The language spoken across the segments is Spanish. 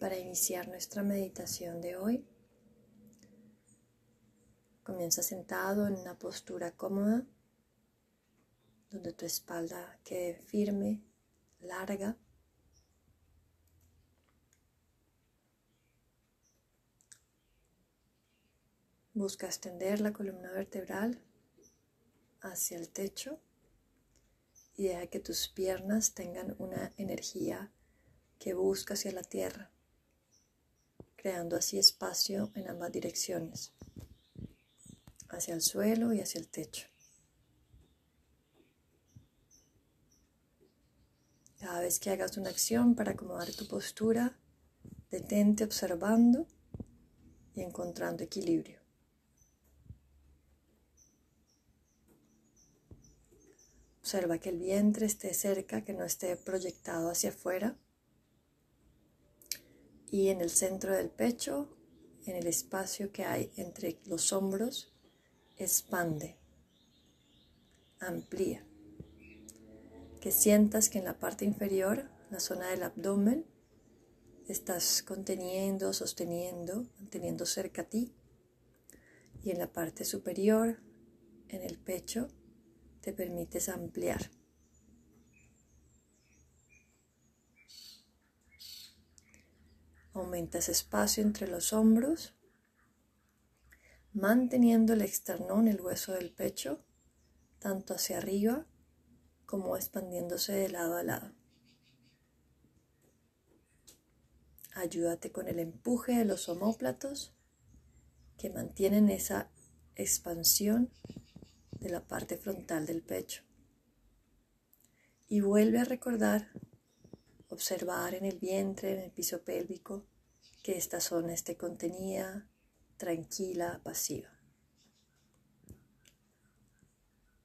para iniciar nuestra meditación de hoy. Comienza sentado en una postura cómoda, donde tu espalda quede firme, larga. Busca extender la columna vertebral hacia el techo y deja que tus piernas tengan una energía que busca hacia la tierra, creando así espacio en ambas direcciones, hacia el suelo y hacia el techo. Cada vez que hagas una acción para acomodar tu postura, detente observando y encontrando equilibrio. Observa que el vientre esté cerca, que no esté proyectado hacia afuera y en el centro del pecho, en el espacio que hay entre los hombros, expande, amplía. Que sientas que en la parte inferior, la zona del abdomen, estás conteniendo, sosteniendo, manteniendo cerca a ti. Y en la parte superior, en el pecho, te permites ampliar. Aumentas espacio entre los hombros, manteniendo el externón, el hueso del pecho, tanto hacia arriba como expandiéndose de lado a lado. Ayúdate con el empuje de los homóplatos que mantienen esa expansión de la parte frontal del pecho. Y vuelve a recordar observar en el vientre, en el piso pélvico, que esta zona esté contenida, tranquila, pasiva.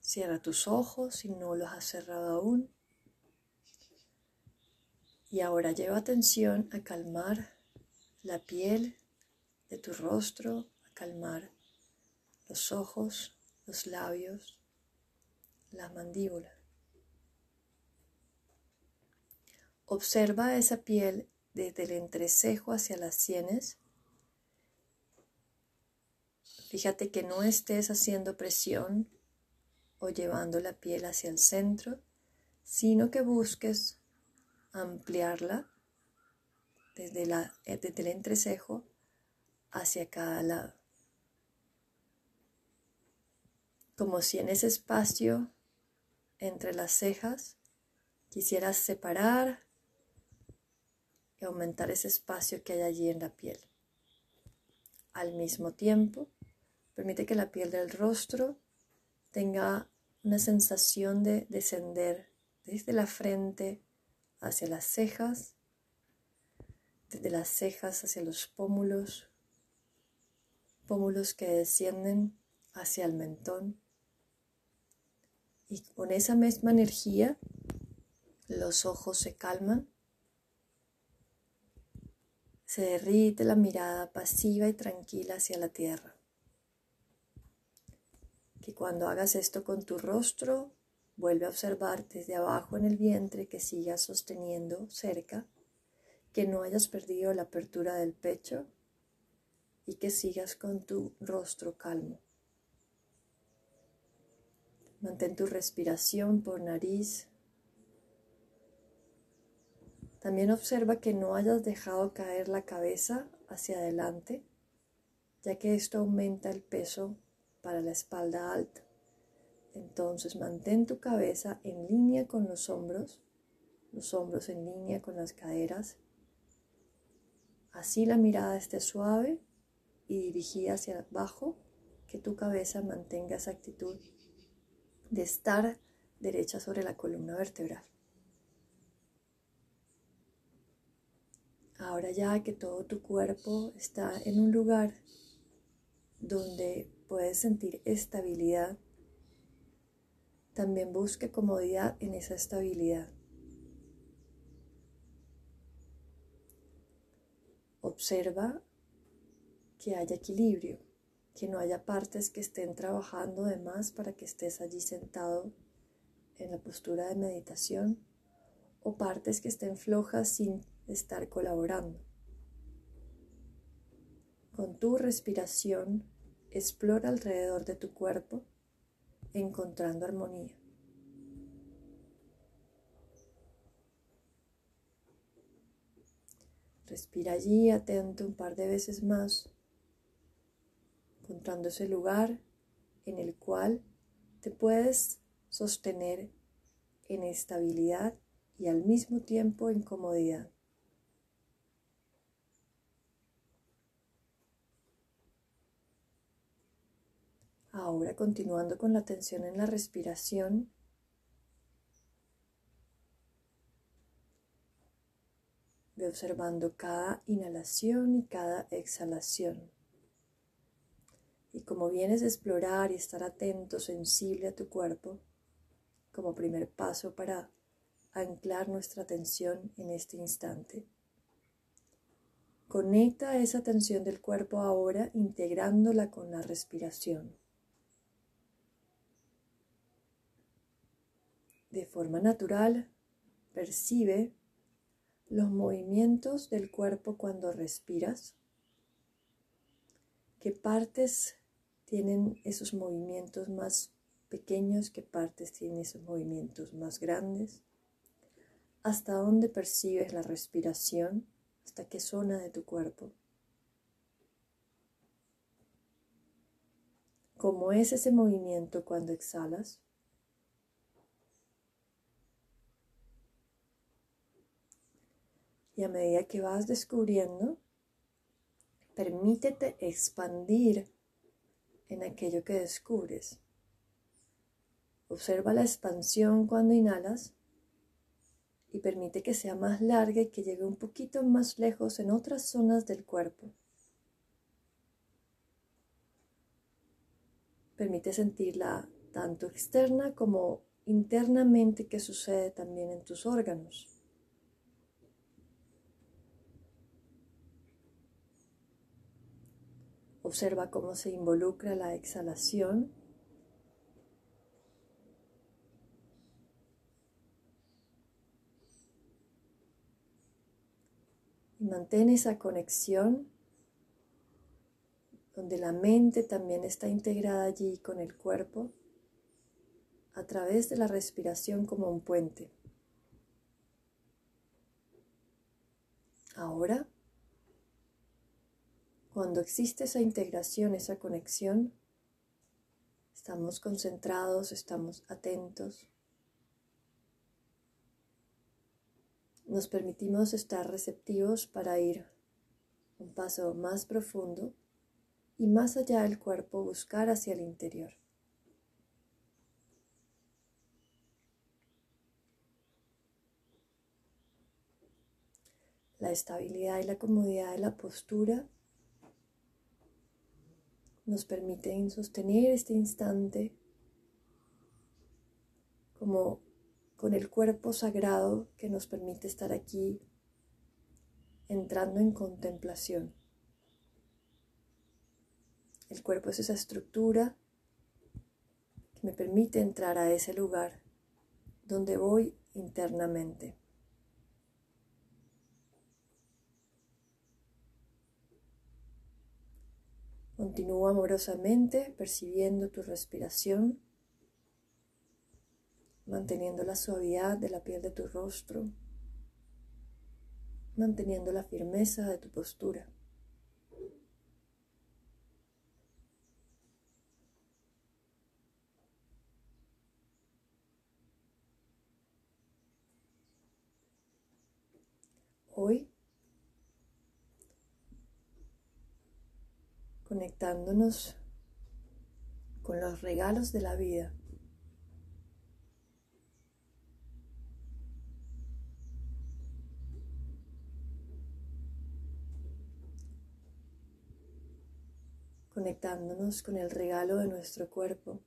Cierra tus ojos si no los has cerrado aún. Y ahora lleva atención a calmar la piel de tu rostro, a calmar los ojos, los labios, la mandíbula. Observa esa piel desde el entrecejo hacia las sienes. Fíjate que no estés haciendo presión o llevando la piel hacia el centro, sino que busques ampliarla desde, la, desde el entrecejo hacia cada lado. Como si en ese espacio entre las cejas quisieras separar y aumentar ese espacio que hay allí en la piel. Al mismo tiempo, permite que la piel del rostro tenga una sensación de descender desde la frente hacia las cejas, desde las cejas hacia los pómulos, pómulos que descienden hacia el mentón. Y con esa misma energía, los ojos se calman se derrite la mirada pasiva y tranquila hacia la tierra. Que cuando hagas esto con tu rostro, vuelve a observar desde abajo en el vientre que sigas sosteniendo cerca, que no hayas perdido la apertura del pecho y que sigas con tu rostro calmo. Mantén tu respiración por nariz también observa que no hayas dejado caer la cabeza hacia adelante, ya que esto aumenta el peso para la espalda alta. Entonces mantén tu cabeza en línea con los hombros, los hombros en línea con las caderas. Así la mirada esté suave y dirigida hacia abajo, que tu cabeza mantenga esa actitud de estar derecha sobre la columna vertebral. Ahora ya que todo tu cuerpo está en un lugar donde puedes sentir estabilidad, también busque comodidad en esa estabilidad. Observa que haya equilibrio, que no haya partes que estén trabajando de más para que estés allí sentado en la postura de meditación o partes que estén flojas sin estar colaborando. Con tu respiración, explora alrededor de tu cuerpo, encontrando armonía. Respira allí atento un par de veces más, encontrando ese lugar en el cual te puedes sostener en estabilidad y al mismo tiempo en comodidad. Ahora continuando con la atención en la respiración, Ve observando cada inhalación y cada exhalación. Y como vienes a explorar y estar atento, sensible a tu cuerpo, como primer paso para anclar nuestra atención en este instante. Conecta esa atención del cuerpo ahora integrándola con la respiración. De forma natural, percibe los movimientos del cuerpo cuando respiras, qué partes tienen esos movimientos más pequeños, qué partes tienen esos movimientos más grandes, hasta dónde percibes la respiración, hasta qué zona de tu cuerpo. ¿Cómo es ese movimiento cuando exhalas? Y a medida que vas descubriendo, permítete expandir en aquello que descubres. Observa la expansión cuando inhalas y permite que sea más larga y que llegue un poquito más lejos en otras zonas del cuerpo. Permite sentirla tanto externa como internamente que sucede también en tus órganos. Observa cómo se involucra la exhalación. Y mantén esa conexión donde la mente también está integrada allí con el cuerpo a través de la respiración como un puente. Ahora cuando existe esa integración, esa conexión, estamos concentrados, estamos atentos. Nos permitimos estar receptivos para ir un paso más profundo y más allá del cuerpo buscar hacia el interior. La estabilidad y la comodidad de la postura nos permiten sostener este instante como con el cuerpo sagrado que nos permite estar aquí entrando en contemplación. El cuerpo es esa estructura que me permite entrar a ese lugar donde voy internamente. Continúa amorosamente percibiendo tu respiración, manteniendo la suavidad de la piel de tu rostro, manteniendo la firmeza de tu postura. Hoy conectándonos con los regalos de la vida. conectándonos con el regalo de nuestro cuerpo.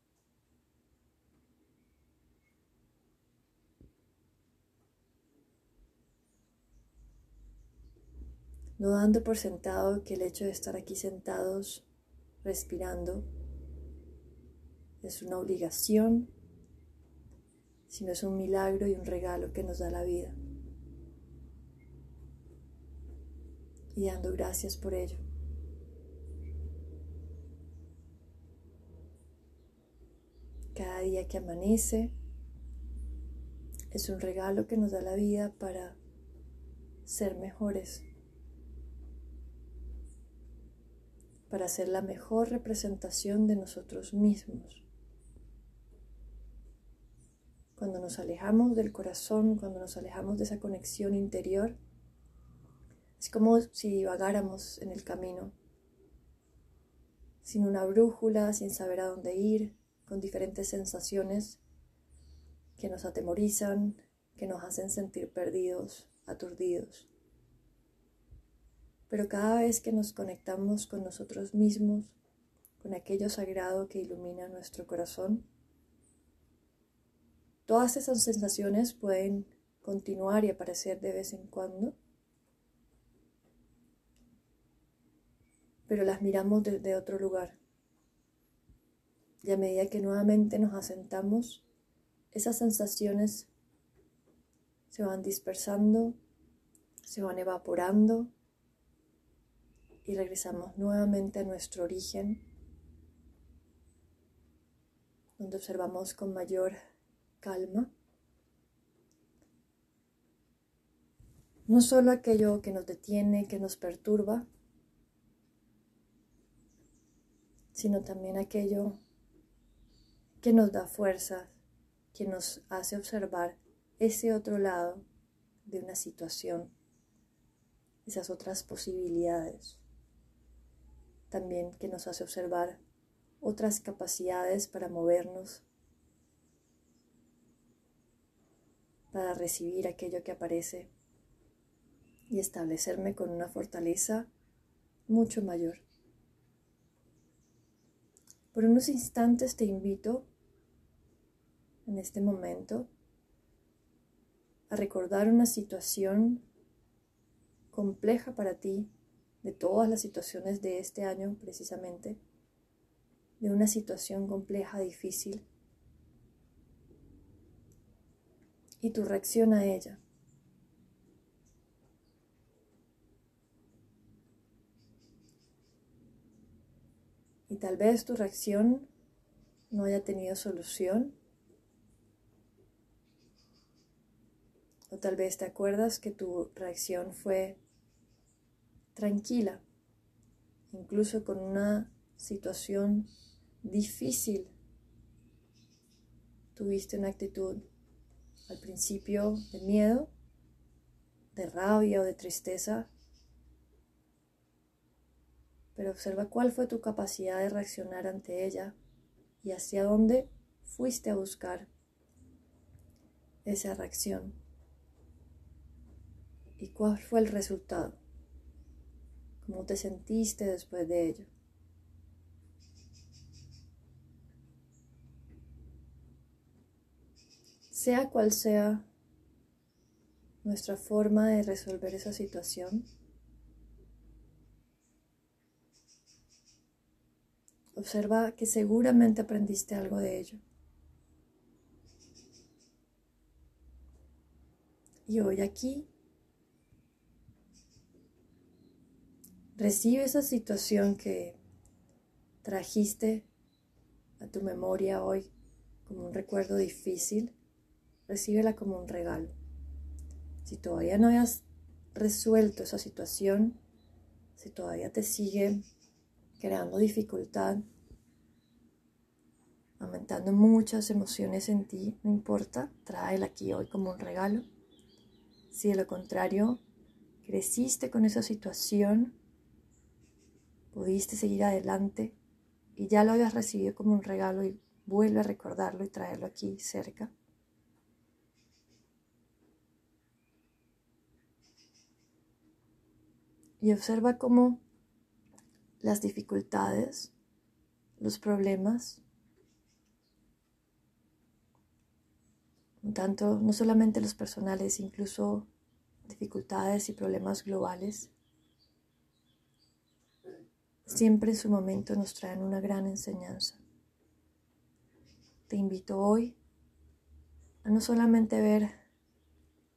no dando por sentado que el hecho de estar aquí sentados respirando es una obligación, sino es un milagro y un regalo que nos da la vida. Y dando gracias por ello. Cada día que amanece es un regalo que nos da la vida para ser mejores. Para ser la mejor representación de nosotros mismos. Cuando nos alejamos del corazón, cuando nos alejamos de esa conexión interior, es como si divagáramos en el camino, sin una brújula, sin saber a dónde ir, con diferentes sensaciones que nos atemorizan, que nos hacen sentir perdidos, aturdidos. Pero cada vez que nos conectamos con nosotros mismos, con aquello sagrado que ilumina nuestro corazón, Todas esas sensaciones pueden continuar y aparecer de vez en cuando, pero las miramos desde otro lugar. Y a medida que nuevamente nos asentamos, esas sensaciones se van dispersando, se van evaporando y regresamos nuevamente a nuestro origen, donde observamos con mayor calma. No solo aquello que nos detiene, que nos perturba, sino también aquello que nos da fuerza, que nos hace observar ese otro lado de una situación, esas otras posibilidades. También que nos hace observar otras capacidades para movernos para recibir aquello que aparece y establecerme con una fortaleza mucho mayor. Por unos instantes te invito en este momento a recordar una situación compleja para ti, de todas las situaciones de este año precisamente, de una situación compleja, difícil, y tu reacción a ella. Y tal vez tu reacción no haya tenido solución. O tal vez te acuerdas que tu reacción fue tranquila, incluso con una situación difícil. Tuviste una actitud al principio de miedo, de rabia o de tristeza, pero observa cuál fue tu capacidad de reaccionar ante ella y hacia dónde fuiste a buscar esa reacción y cuál fue el resultado, cómo te sentiste después de ello. sea cual sea nuestra forma de resolver esa situación, observa que seguramente aprendiste algo de ello. Y hoy aquí recibe esa situación que trajiste a tu memoria hoy como un recuerdo difícil recíbela como un regalo. Si todavía no hayas resuelto esa situación, si todavía te sigue creando dificultad, aumentando muchas emociones en ti, no importa, tráela aquí hoy como un regalo. Si de lo contrario creciste con esa situación, pudiste seguir adelante y ya lo habías recibido como un regalo y vuelve a recordarlo y traerlo aquí cerca. y observa cómo las dificultades, los problemas, tanto no solamente los personales, incluso dificultades y problemas globales, siempre en su momento nos traen una gran enseñanza. Te invito hoy a no solamente ver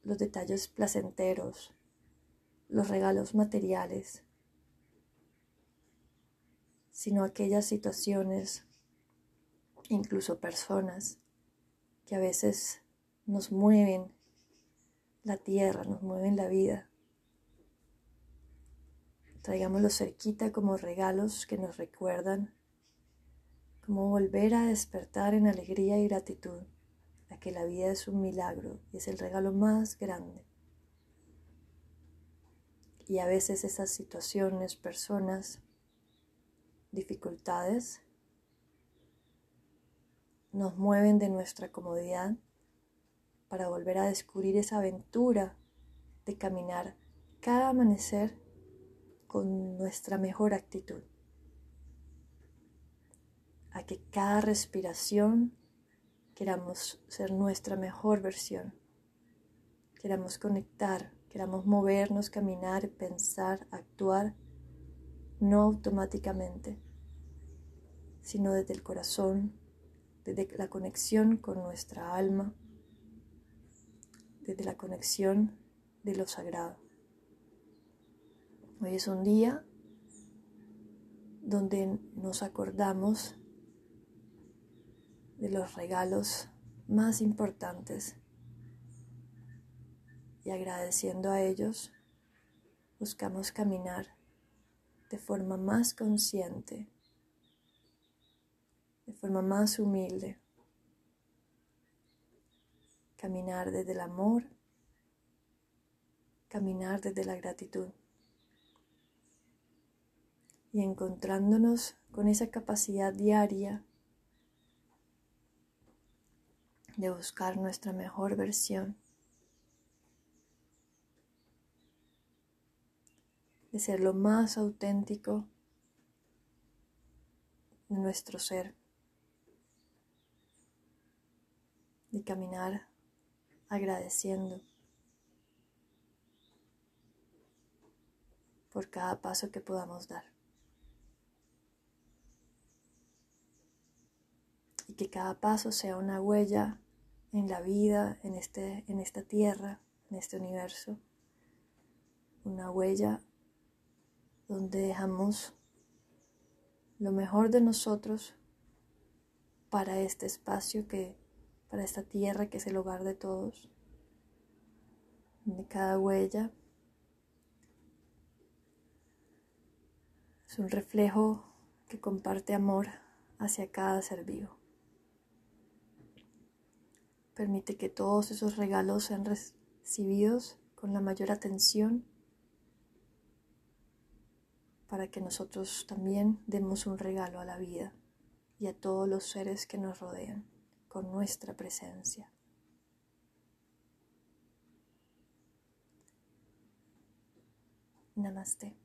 los detalles placenteros, los regalos materiales, sino aquellas situaciones incluso personas que a veces nos mueven la tierra, nos mueven la vida. Traigámoslo cerquita como regalos que nos recuerdan cómo volver a despertar en alegría y gratitud a que la vida es un milagro y es el regalo más grande. Y a veces esas situaciones, personas, dificultades nos mueven de nuestra comodidad para volver a descubrir esa aventura de caminar cada amanecer con nuestra mejor actitud. A que cada respiración queramos ser nuestra mejor versión. Queramos conectar, queramos movernos, caminar, pensar, actuar, no automáticamente, sino desde el corazón, desde la conexión con nuestra alma, desde la conexión de lo sagrado. Hoy es un día donde nos acordamos de los regalos más importantes y agradeciendo a ellos buscamos caminar de forma más consciente, de forma más humilde, caminar desde el amor, caminar desde la gratitud y encontrándonos con esa capacidad diaria de buscar nuestra mejor versión, de ser lo más auténtico de nuestro ser, de caminar agradeciendo por cada paso que podamos dar. Y que cada paso sea una huella en la vida, en, este, en esta tierra, en este universo, una huella donde dejamos lo mejor de nosotros para este espacio que, para esta tierra que es el hogar de todos, de cada huella es un reflejo que comparte amor hacia cada ser vivo. Permite que todos esos regalos sean recibidos con la mayor atención para que nosotros también demos un regalo a la vida y a todos los seres que nos rodean con nuestra presencia. Namaste.